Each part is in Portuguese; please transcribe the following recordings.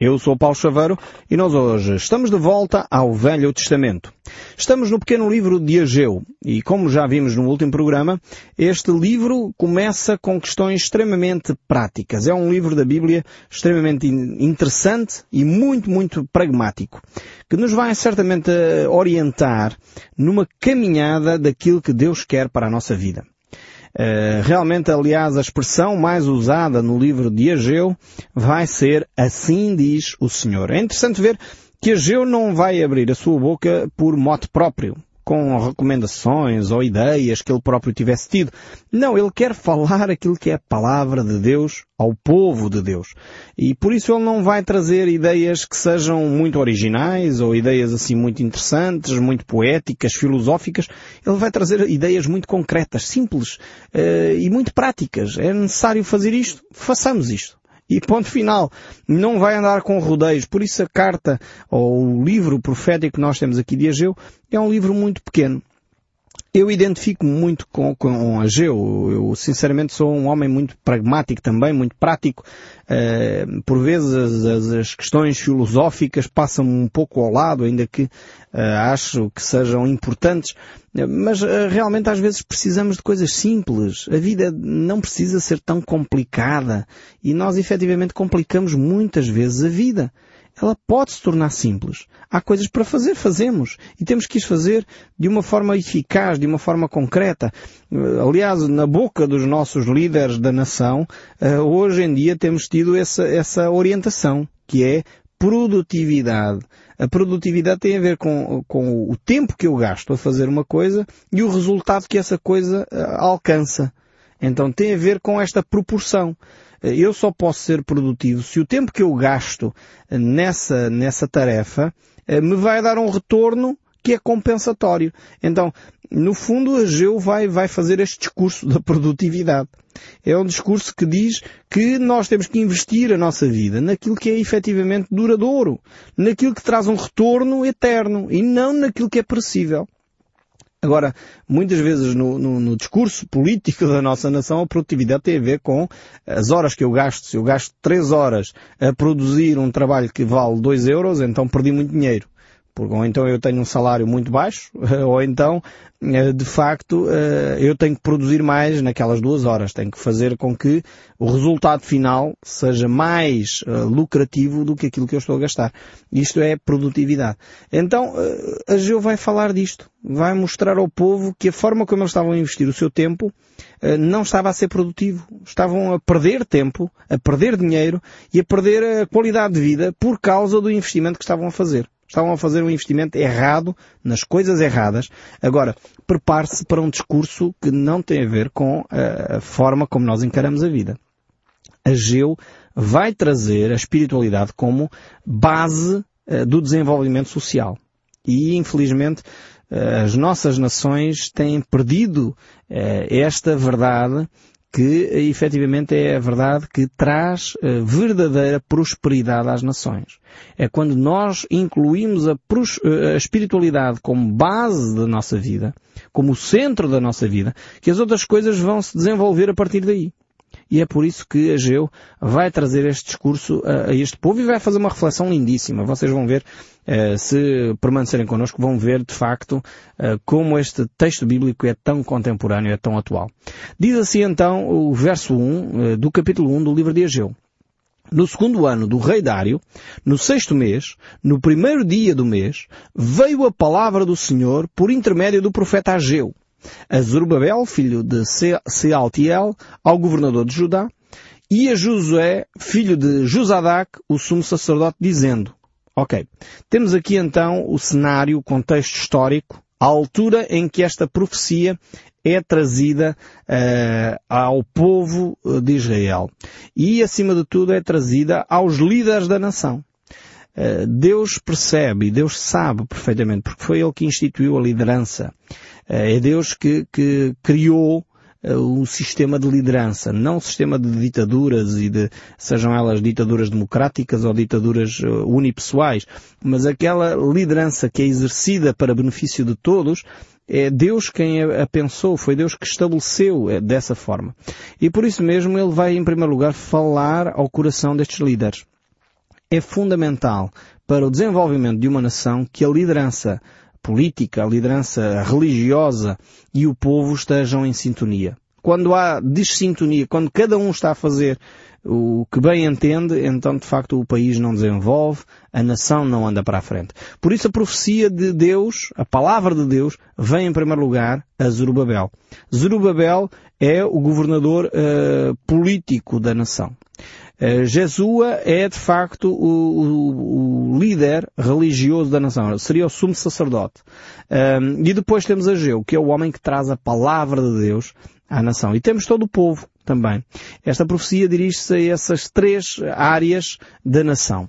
Eu sou Paulo Chaveiro e nós hoje estamos de volta ao Velho Testamento. Estamos no pequeno livro de Ageu e como já vimos no último programa, este livro começa com questões extremamente práticas. É um livro da Bíblia extremamente interessante e muito, muito pragmático, que nos vai certamente orientar numa caminhada daquilo que Deus quer para a nossa vida. Eh, realmente, aliás, a expressão mais usada no livro de Ageu vai ser assim diz o Senhor. É interessante ver que Ageu não vai abrir a sua boca por mote próprio com recomendações ou ideias que ele próprio tivesse tido. Não, ele quer falar aquilo que é a palavra de Deus ao povo de Deus. E por isso ele não vai trazer ideias que sejam muito originais ou ideias assim muito interessantes, muito poéticas, filosóficas. Ele vai trazer ideias muito concretas, simples uh, e muito práticas. É necessário fazer isto? Façamos isto. E ponto final. Não vai andar com rodeios. Por isso a carta, ou o livro profético que nós temos aqui de Ageu, é um livro muito pequeno. Eu identifico muito com, com Ageu. Eu, sinceramente, sou um homem muito pragmático também, muito prático. Uh, por vezes as, as, questões filosóficas passam um pouco ao lado, ainda que uh, acho que sejam importantes. Mas uh, realmente às vezes precisamos de coisas simples. A vida não precisa ser tão complicada. E nós efetivamente complicamos muitas vezes a vida ela pode se tornar simples. Há coisas para fazer, fazemos. E temos que as fazer de uma forma eficaz, de uma forma concreta. Eh, aliás, na boca dos nossos líderes da nação, eh, hoje em dia temos tido essa, essa orientação, que é produtividade. A produtividade tem a ver com, com o tempo que eu gasto a fazer uma coisa e o resultado que essa coisa eh, alcança. Então tem a ver com esta proporção. Eh, eu só posso ser produtivo se o tempo que eu gasto nessa, nessa tarefa eh, me vai dar um retorno que é compensatório. Então, no fundo, a Geu vai, vai fazer este discurso da produtividade. É um discurso que diz que nós temos que investir a nossa vida naquilo que é efetivamente duradouro, naquilo que traz um retorno eterno e não naquilo que é perecível. Agora, muitas vezes no, no, no, discurso político da nossa nação, a produtividade tem a ver com as horas que eu gasto. Se eu gasto três horas a produzir um trabalho que vale dois euros, então perdi muito dinheiro. Porque ou então eu tenho um salário muito baixo, ou então, eh, de facto, eh, eu tenho que produzir mais naquelas duas horas. Tenho que fazer com que o resultado final seja mais eh, lucrativo do que aquilo que eu estou a gastar. Isto é produtividade. Então, a Geo vai falar disto. Vai mostrar ao povo que a forma como eles estavam a investir o seu tempo não estava a ser produtivo. Estavam a perder tempo, a perder dinheiro e a perder a qualidade de vida por causa do investimento que estavam a fazer. Estavam a fazer um investimento errado nas coisas erradas. Agora, prepare-se para um discurso que não tem a ver com a forma como nós encaramos a vida. Ageu vai trazer a espiritualidade como base uh, do desenvolvimento social. E, infelizmente, uh, as nossas nações têm perdido esta verdade que efetivamente é a verdade que traz uh, verdadeira prosperidade às nações. É quando nós incluímos a, uh, a, espiritualidade como base da nossa vida, como o centro da nossa vida, que as outras coisas vão se desenvolver a partir daí. E é por isso que Ageu vai trazer este discurso a, este povo e vai fazer uma reflexão lindíssima. Vocês vão ver, uh, se permanecerem connosco, vão ver de facto uh, como este texto bíblico é tão contemporâneo, é tão atual. Diz assim então o verso 1 uh, eh, do capítulo 1 do livro de Ageu. No segundo ano do rei Dário, no sexto mês, no primeiro dia do mês, veio a palavra do Senhor por intermédio do profeta Ageu a Zorobabel, filho de Sealtiel, ao governador de Judá, e a Josué, filho de Josadac, o sumo sacerdote, dizendo, ok, temos aqui então o cenário, o contexto histórico, a altura em que esta profecia é trazida uh, ao povo de Israel. E, acima de tudo, é trazida aos líderes da nação. Uh, Deus percebe, Deus sabe perfeitamente, porque foi Ele que instituiu a liderança. Eh, é Deus que, que criou o sistema de liderança, não o sistema de ditaduras e de, sejam elas ditaduras democráticas ou ditaduras unipessoais, mas aquela liderança que é exercida para benefício de todos, é Deus quem a pensou, foi Deus que estabeleceu é, dessa forma. E por isso mesmo ele vai, em primeiro lugar, falar ao coração destes líderes. É fundamental para o desenvolvimento de uma nação que a liderança política, a liderança religiosa e o povo estejam em sintonia. Quando há dissintonia, quando cada um está a fazer o que bem entende, então de facto o país não desenvolve, a nação não anda para a frente. Por isso a profecia de Deus, a palavra de Deus, vem em primeiro lugar a Zerubabel. Zerubabel é o governador uh, político da nação. Uh, Jesua é de facto o, o, o, líder religioso da nação, seria o sumo sacerdote. Uh, e depois temos Ageu, que é o homem que traz a palavra de Deus à nação. E temos todo o povo também. Esta profecia dirige-se a essas três áreas da nação.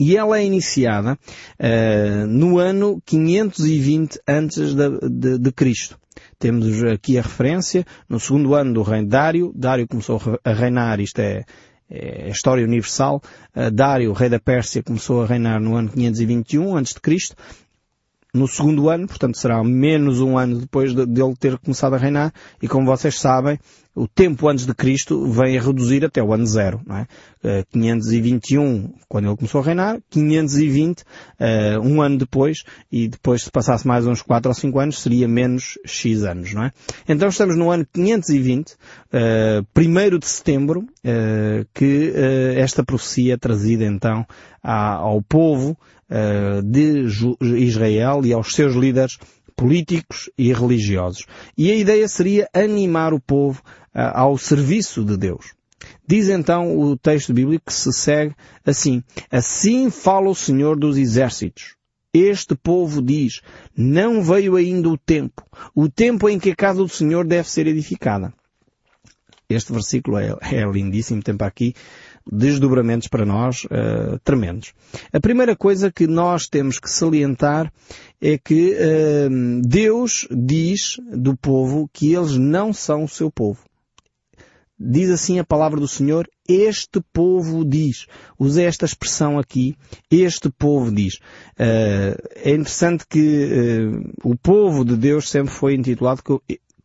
E ela é iniciada uh, no ano 520 antes de, de, de, Cristo. Temos aqui a referência no segundo ano do de Dário. Dário começou a reinar, isto é, é história universal. Dário, rei da Pérsia, começou a reinar no ano 521 antes de Cristo no segundo ano, portanto será menos um ano depois de, dele ter começado a reinar, e como vocês sabem, o tempo antes de Cristo vem a reduzir até o ano zero, não é? 521, eh, quando ele começou a reinar, 520, uh, eh, um ano depois, e depois se passasse mais uns 4 ou 5 anos, seria menos X anos, não é? Então estamos no ano 520, uh, 1 de setembro, uh, que esta profecia é trazida então à, ao povo de Israel e aos seus líderes políticos e religiosos. E a ideia seria animar o povo ao serviço de Deus. Diz então o texto bíblico que se segue assim: Assim fala o Senhor dos exércitos. Este povo diz, não veio ainda o tempo, o tempo em que a casa do Senhor deve ser edificada. Este versículo é, é lindíssimo, tem para aqui desdobramentos para nós uh, tremendos. A primeira coisa que nós temos que salientar é que uh, Deus diz do povo que eles não são o seu povo. Diz assim a palavra do Senhor, este povo diz. Usei esta expressão aqui, este povo diz. Uh, é interessante que o povo de Deus sempre foi intitulado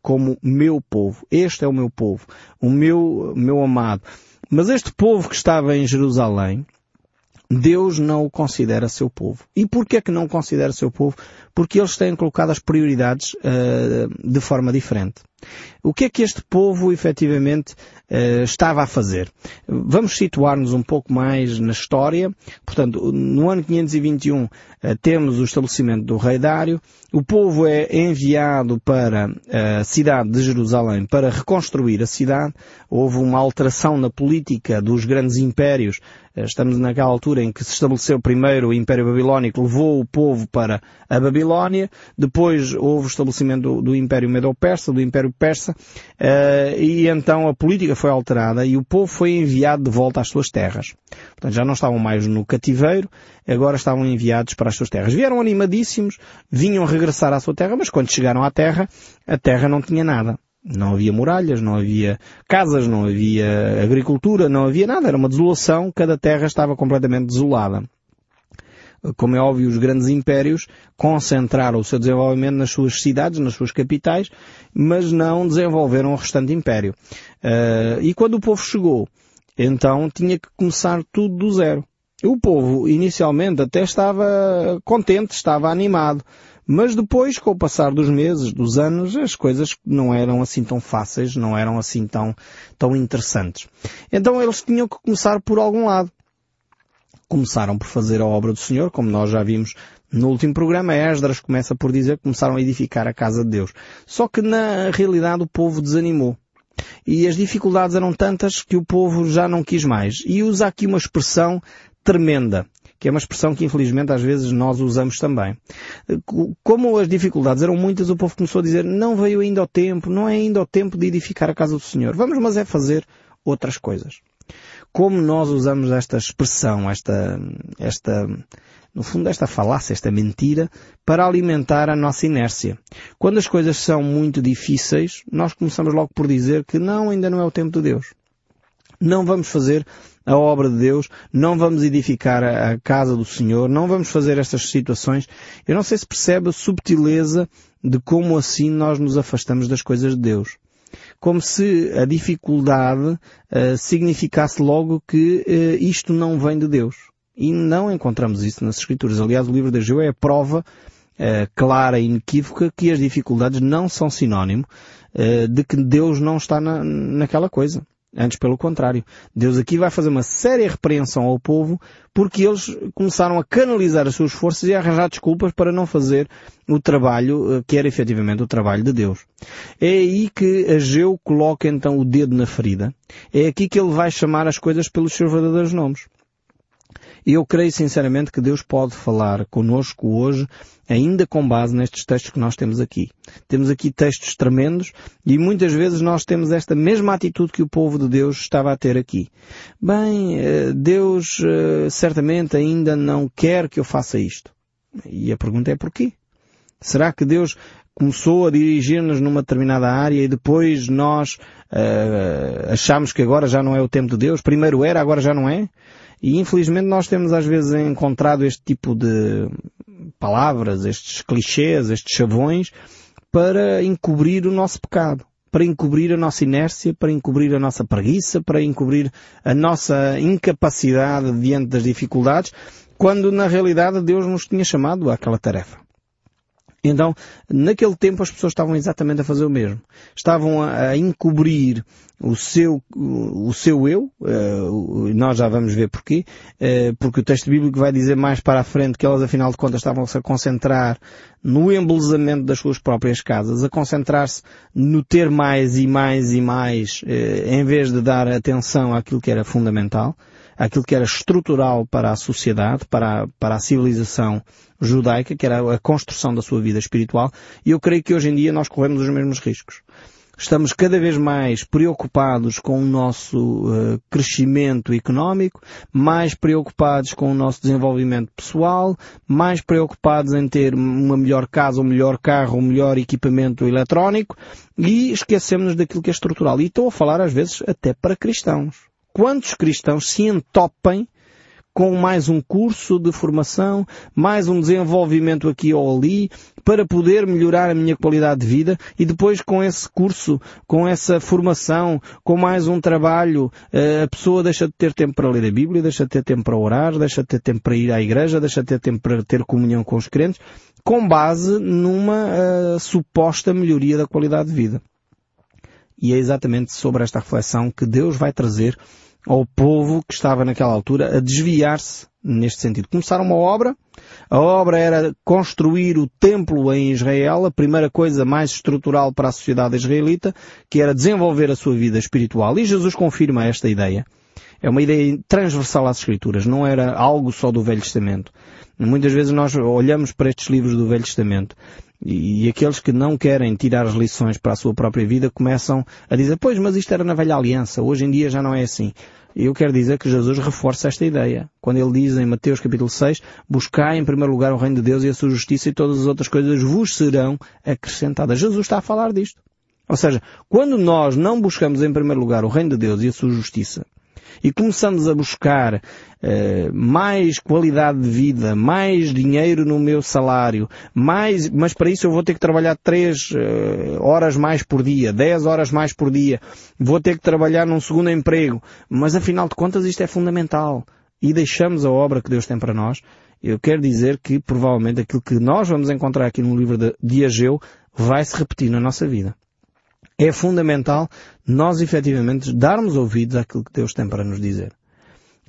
como meu povo. Este é o meu povo, o meu, meu amado. Mas este povo que estava em Jerusalém, Deus não o considera seu povo. E porquê que não o considera seu povo? Porque eles têm colocado as prioridades uh, de forma diferente. O que é que este povo efetivamente uh, estava a fazer? Vamos situar-nos um pouco mais na história. Portanto, no ano 521 uh, eh, temos o estabelecimento do rei Dário. O povo é enviado para a cidade de Jerusalém para reconstruir a cidade. Houve uma alteração na política dos grandes impérios. Estamos naquela altura em que se estabeleceu primeiro o Império Babilónico, levou o povo para a Babilónia. Depois houve o estabelecimento do, do Império Medo-Persa, do Império Persa, uh, e então a política foi alterada e o povo foi enviado de volta às suas terras. Portanto, já não estavam mais no cativeiro, agora estavam enviados para as suas terras. Vieram animadíssimos, vinham regressar à sua terra, mas quando chegaram à terra, a terra não tinha nada. Não havia muralhas, não havia casas, não havia agricultura, não havia nada. Era uma desolação, cada terra estava completamente desolada como é óbvio, os grandes impérios concentraram o seu desenvolvimento nas suas cidades, nas suas capitais, mas não desenvolveram o restante império. Uh, e quando o povo chegou, então tinha que começar tudo do zero. O povo inicialmente até estava contente, estava animado, mas depois, com o passar dos meses, dos anos, as coisas não eram assim tão fáceis, não eram assim tão, tão interessantes. Então eles tinham que começar por algum lado começaram por fazer a obra do Senhor, como nós já vimos no último programa, Esdras começa por dizer que começaram a edificar a casa de Deus. Só que na realidade o povo desanimou. E as dificuldades eram tantas que o povo já não quis mais. E usa aqui uma expressão tremenda, que é uma expressão que infelizmente às vezes nós usamos também. Como as dificuldades eram muitas, o povo começou a dizer, não veio ainda o tempo, não é ainda o tempo de edificar a casa do Senhor. Vamos mas é fazer outras coisas como nós usamos esta expressão, esta, esta no fundo, esta falácia, esta mentira, para alimentar a nossa inércia. Quando as coisas são muito difíceis, nós começamos logo por dizer que não, ainda não é o tempo de Deus. Não vamos fazer a obra de Deus, não vamos edificar a casa do Senhor, não vamos fazer estas situações. Eu não sei se percebe a subtileza de como assim nós nos afastamos das coisas de Deus. Como se a dificuldade uh, significasse logo que uh, isto não vem de Deus. E não encontramos isso nas Escrituras. Aliás, o livro de Ageu é a prova uh, clara e inequívoca que as dificuldades não são sinónimo de que Deus não está na, naquela coisa. Antes, pelo contrário. Deus aqui vai fazer uma séria repreensão ao povo porque eles começaram a canalizar as suas forças e a arranjar desculpas para não fazer o trabalho eh, que era efetivamente o trabalho de Deus. É aí que Ageu coloca então o dedo na ferida. É aqui que ele vai chamar as coisas pelos seus verdadeiros nomes. E eu creio sinceramente que Deus pode falar conosco hoje, ainda com base nestes textos que nós temos aqui. Temos aqui textos tremendos e muitas vezes nós temos esta mesma atitude que o povo de Deus estava a ter aqui. Bem, eh, Deus eh, certamente ainda não quer que eu faça isto. E a pergunta é porquê? Será que Deus começou a dirigir-nos numa determinada área e depois nós uh, achamos que agora já não é o tempo de Deus? Primeiro era, agora já não é? E infelizmente nós temos às vezes encontrado este tipo de palavras, estes clichês, estes chavões, para encobrir o nosso pecado, para encobrir a nossa inércia, para encobrir a nossa preguiça, para encobrir a nossa incapacidade diante das dificuldades, quando na realidade Deus nos tinha chamado àquela tarefa. Então, naquele tempo as pessoas estavam exatamente a fazer o mesmo. Estavam a, encobrir o seu, o seu eu, uh, nós já vamos ver porquê, uh, porque o texto bíblico vai dizer mais para a frente que elas afinal de contas estavam-se a concentrar no embelezamento das suas próprias casas, a concentrar-se no ter mais e mais e mais, uh, em vez de dar atenção àquilo que era fundamental aquilo que era estrutural para a sociedade, para a, para a civilização judaica, que era a construção da sua vida espiritual, e eu creio que hoje em dia nós corremos os mesmos riscos. Estamos cada vez mais preocupados com o nosso uh, crescimento económico, mais preocupados com o nosso desenvolvimento pessoal, mais preocupados em ter uma melhor casa, um melhor carro, um melhor equipamento eletrónico e esquecemos daquilo que é estrutural. E estou a falar às vezes até para cristãos quantos cristãos se entopem com mais um curso de formação, mais um desenvolvimento aqui ou ali, para poder melhorar a minha qualidade de vida e depois com esse curso, com essa formação, com mais um trabalho, eh, a pessoa deixa de ter tempo para ler a Bíblia, deixa de ter tempo para orar, deixa de ter tempo para ir à igreja, deixa de ter tempo para ter comunhão com os crentes, com base numa uh, suposta melhoria da qualidade de vida. E é exatamente sobre esta reflexão que Deus vai trazer ao povo que estava naquela altura a desviar-se neste sentido. Começaram uma obra, a obra era construir o templo em Israel, a primeira coisa mais estrutural para a sociedade israelita, que era desenvolver a sua vida espiritual. E Jesus confirma esta ideia. É uma ideia transversal às Escrituras, não era algo só do Velho Testamento. Muitas vezes nós olhamos para estes livros do Velho Testamento e, aqueles que não querem tirar as lições para a sua própria vida começam a dizer, pois, mas isto era na velha aliança, hoje em dia já não é assim. Eu quero dizer que Jesus reforça esta ideia. Quando ele diz em Mateus capítulo 6, buscai em primeiro lugar o reino de Deus e a sua justiça e todas as outras coisas vos serão acrescentadas. Jesus está a falar disto. Ou seja, quando nós não buscamos em primeiro lugar o reino de Deus e a sua justiça, e começamos a buscar uh, mais qualidade de vida, mais dinheiro no meu salário, mais, mas para isso eu vou ter que trabalhar 3 uh, horas mais por dia, 10 horas mais por dia, vou ter que trabalhar num segundo emprego, mas afinal de contas isto é fundamental. E deixamos a obra que Deus tem para nós, eu quero dizer que provavelmente aquilo que nós vamos encontrar aqui no livro de, de Ageu vai se repetir na nossa vida é fundamental nós efetivamente darmos ouvidos àquilo que Deus tem para nos dizer.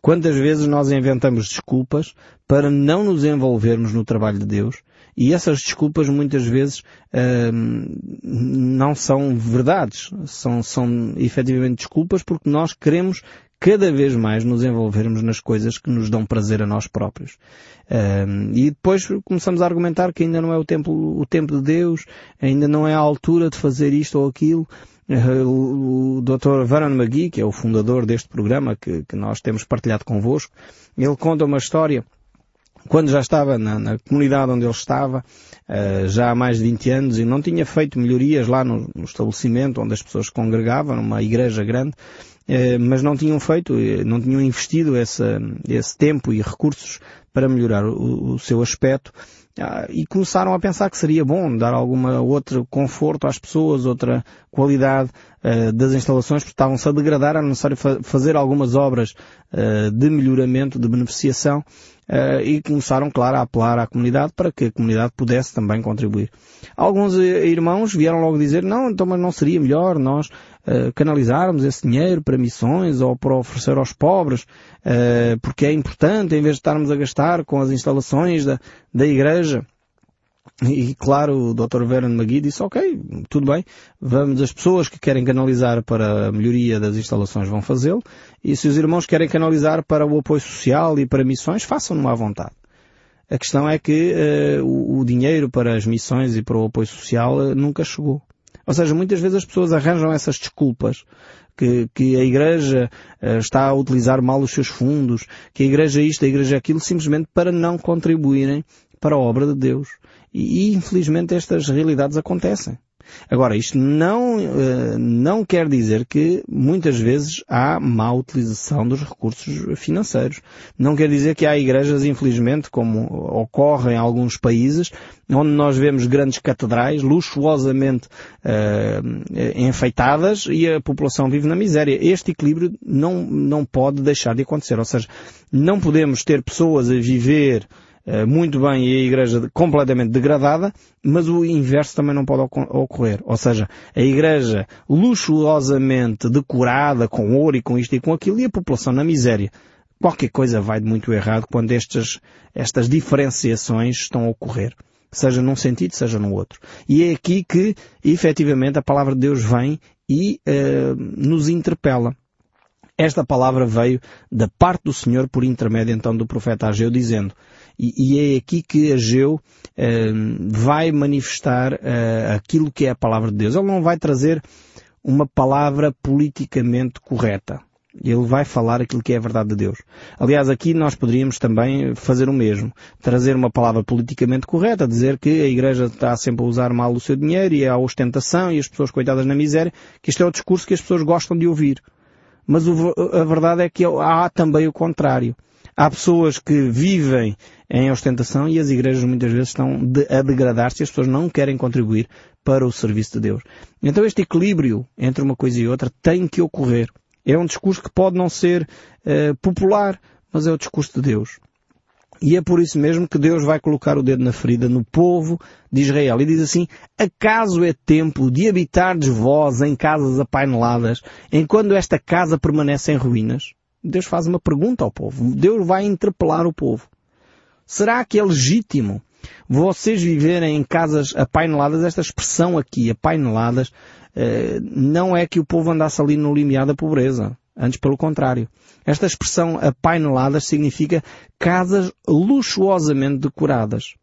Quantas vezes nós inventamos desculpas para não nos envolvermos no trabalho de Deus e essas desculpas muitas vezes hum, não são verdades, são, são efetivamente desculpas porque nós queremos cada vez mais nos envolvermos nas coisas que nos dão prazer a nós próprios. Um, e depois começamos a argumentar que ainda não é o tempo, o tempo de Deus, ainda não é a altura de fazer isto ou aquilo. Uh, o Dr. Varan McGee, que é o fundador deste programa que, que nós temos partilhado convosco, ele conta uma história quando já estava na, na, comunidade onde ele estava, uh, já há mais de 20 anos, e não tinha feito melhorias lá no, no estabelecimento onde as pessoas congregavam, numa igreja grande, mas não tinham feito, não tinham investido esse, esse tempo e recursos para melhorar o, o seu aspecto, ah, e começaram a pensar que seria bom dar alguma outro conforto às pessoas, outra qualidade uh, das instalações, porque estavam-se a degradar, era necessário fa fazer algumas obras uh, de melhoramento, de beneficiação, uh, e começaram, claro, a apelar à comunidade para que a comunidade pudesse também contribuir. Alguns irmãos vieram logo dizer, não, então mas não seria melhor nós uh, canalizarmos esse dinheiro para missões ou para oferecer aos pobres, uh, porque é importante, em vez de estarmos a gastar com as instalações da, da igreja. E claro, o Dr. Vernon McGee disse, ok, tudo bem, vamos, as pessoas que querem canalizar para a melhoria das instalações vão fazê-lo, e se os irmãos querem canalizar para o apoio social e para missões, façam-no à vontade. A questão é que uh, o, o, dinheiro para as missões e para o apoio social uh, nunca chegou. Ou seja, muitas vezes as pessoas arranjam essas desculpas que, que a Igreja uh, está a utilizar mal os seus fundos, que a Igreja isto, a Igreja aquilo, simplesmente para não contribuírem para a obra de Deus. E infelizmente estas realidades acontecem. Agora, isto não, eh, não quer dizer que muitas vezes há má utilização dos recursos financeiros. Não quer dizer que há igrejas, infelizmente, como ocorre em alguns países, onde nós vemos grandes catedrais luxuosamente uh, enfeitadas e a população vive na miséria. Este equilíbrio não, não pode deixar de acontecer. Ou seja, não podemos ter pessoas a viver muito bem e a igreja completamente degradada, mas o inverso também não pode ocorrer. Ou seja, a igreja luxuosamente decorada com ouro e com isto e com aquilo e a população na miséria. Qualquer coisa vai de muito errado quando estas, estas diferenciações estão a ocorrer. Seja num sentido, seja no outro. E é aqui que, efetivamente, a palavra de Deus vem e uh, nos interpela. Esta palavra veio da parte do Senhor por intermédio então do profeta Ageu dizendo e, e é aqui que Ageu uh, vai manifestar uh, aquilo que é a palavra de Deus. Ele não vai trazer uma palavra politicamente correta. Ele vai falar aquilo que é a verdade de Deus. Aliás, aqui nós poderíamos também fazer o mesmo. Trazer uma palavra politicamente correta, dizer que a Igreja está sempre a usar mal o seu dinheiro e a ostentação e as pessoas coitadas na miséria, que isto é o discurso que as pessoas gostam de ouvir. Mas a verdade é que há também o contrário. Há pessoas que vivem em ostentação e as igrejas muitas vezes estão a degradar-se e as pessoas não querem contribuir para o serviço de Deus. Então este equilíbrio entre uma coisa e outra tem que ocorrer. É um discurso que pode não ser uh, popular, mas é o discurso de Deus. E é por isso mesmo que Deus vai colocar o dedo na ferida no povo de Israel. E diz assim, acaso é tempo de habitardes vós em casas apaineladas, enquanto esta casa permanece em ruínas? Deus faz uma pergunta ao povo. Deus vai interpelar o povo. Será que é legítimo vocês viverem em casas apaineladas? Esta expressão aqui, apaineladas, eh, não é que o povo andasse ali no limiar da pobreza. Antes, pelo contrário. Esta expressão apaineladas significa casas luxuosamente decoradas.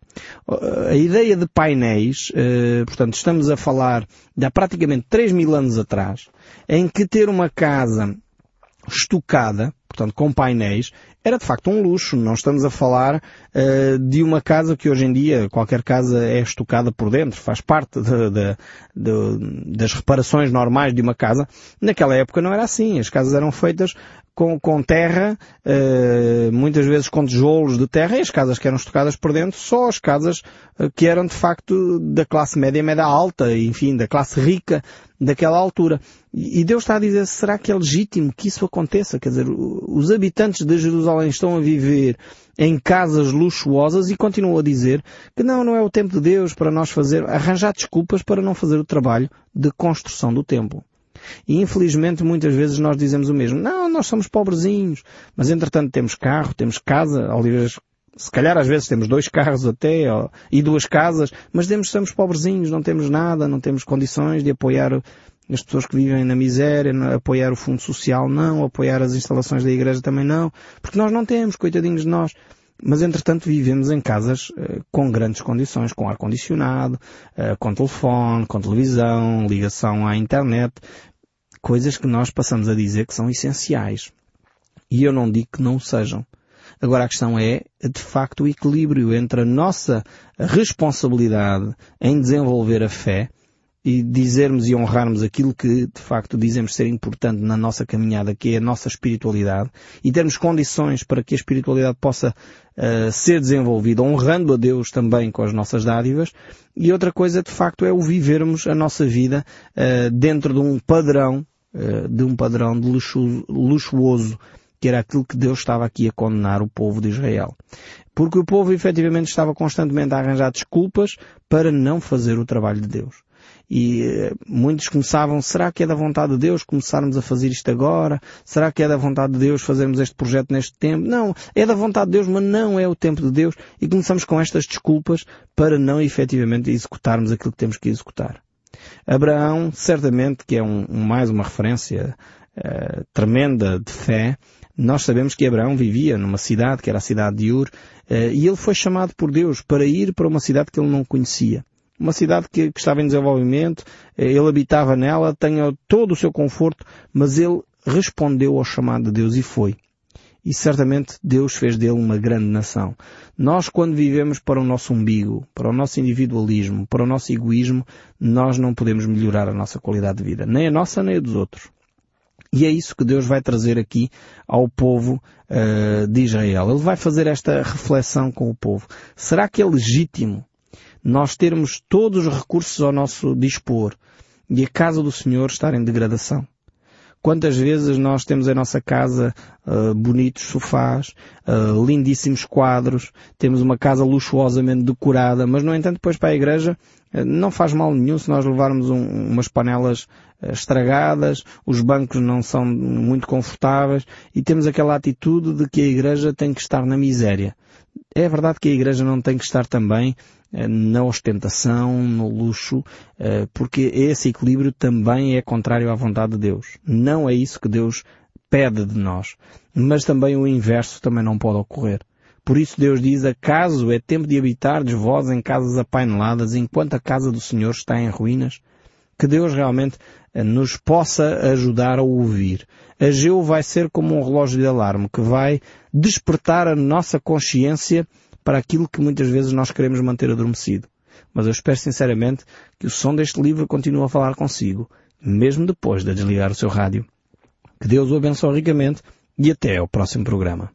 A ideia de painéis, eh, portanto, estamos a falar de há praticamente 3 mil anos atrás, em que ter uma casa estocada, portanto com painéis, era de facto um luxo. Não estamos a falar uh, de uma casa que hoje em dia qualquer casa é estocada por dentro, faz parte de, de, de, das reparações normais de uma casa. Naquela época não era assim. As casas eram feitas com, com terra, uh, muitas vezes com tijolos de terra, e as casas que eram estocadas por dentro, só as casas uh, que eram de facto da classe média, média alta, enfim, da classe rica daquela altura. E Deus está a dizer, será que é legítimo que isso aconteça? Quer dizer, os habitantes de Jerusalém estão a viver em casas luxuosas e continuam a dizer que não, não é o tempo de Deus para nós fazer, arranjar desculpas para não fazer o trabalho de construção do templo. E infelizmente muitas vezes nós dizemos o mesmo. Não, nós somos pobrezinhos, mas entretanto temos carro, temos casa, aliás, se calhar às vezes temos dois carros até, e duas casas, mas que somos pobrezinhos, não temos nada, não temos condições de apoiar as pessoas que vivem na miséria, apoiar o fundo social não, apoiar as instalações da igreja também não, porque nós não temos, coitadinhos de nós. Mas entretanto vivemos em casas uh, com grandes condições, com ar-condicionado, uh, com telefone, com televisão, ligação à internet, coisas que nós passamos a dizer que são essenciais. E eu não digo que não sejam. Agora a questão é, de facto, o equilíbrio entre a nossa responsabilidade em desenvolver a fé e dizermos e honrarmos aquilo que de facto dizemos ser importante na nossa caminhada, que é a nossa espiritualidade, e termos condições para que a espiritualidade possa uh, ser desenvolvida, honrando a Deus também com as nossas dádivas, e outra coisa de facto é o vivermos a nossa vida uh, dentro de um padrão, de um padrão de luxuoso, luxuoso que era aquilo que Deus estava aqui a condenar o povo de Israel. Porque o povo efetivamente estava constantemente a arranjar desculpas para não fazer o trabalho de Deus. E eh, muitos começavam, será que é da vontade de Deus começarmos a fazer isto agora? Será que é da vontade de Deus fazermos este projeto neste tempo? Não, é da vontade de Deus, mas não é o tempo de Deus. E começamos com estas desculpas para não efetivamente executarmos aquilo que temos que executar. Abraão, certamente, que é um, mais uma referência uh, tremenda de fé, nós sabemos que Abraão vivia numa cidade, que era a cidade de Ur, uh, e ele foi chamado por Deus para ir para uma cidade que ele não conhecia uma cidade que, que, estava em desenvolvimento, eh, ele habitava nela, tinha todo o seu conforto, mas ele respondeu ao chamado de Deus e foi. E certamente Deus fez dele uma grande nação. Nós, quando vivemos para o nosso umbigo, para o nosso individualismo, para o nosso egoísmo, nós não podemos melhorar a nossa qualidade de vida. Nem a nossa, nem a dos outros. E é isso que Deus vai trazer aqui ao povo uh, de Israel. Ele vai fazer esta reflexão com o povo. Será que é legítimo nós termos todos os recursos ao nosso dispor e a casa do Senhor estar em degradação. Quantas vezes nós temos em nossa casa uh, bonitos sofás, uh, lindíssimos quadros, temos uma casa luxuosamente decorada, mas no entanto depois para a igreja uh, não faz mal nenhum se nós levarmos um, umas panelas estragadas, os bancos não são muito confortáveis e temos aquela atitude de que a igreja tem que estar na miséria. É verdade que a igreja não tem que estar também eh, na ostentação, no luxo, eh, porque esse equilíbrio também é contrário à vontade de Deus. Não é isso que Deus pede de nós. Mas também o inverso também não pode ocorrer. Por isso Deus diz, acaso é tempo de habitardes vós em casas apaineladas enquanto a casa do Senhor está em ruínas? Que Deus realmente eh, nos possa ajudar a ouvir. Ageu vai ser como um relógio de alarme que vai despertar a nossa consciência para aquilo que muitas vezes nós queremos manter adormecido. Mas eu espero sinceramente que o som deste livro continue a falar consigo, mesmo depois de desligar o seu rádio. Que Deus o abençoe ricamente e até ao próximo programa.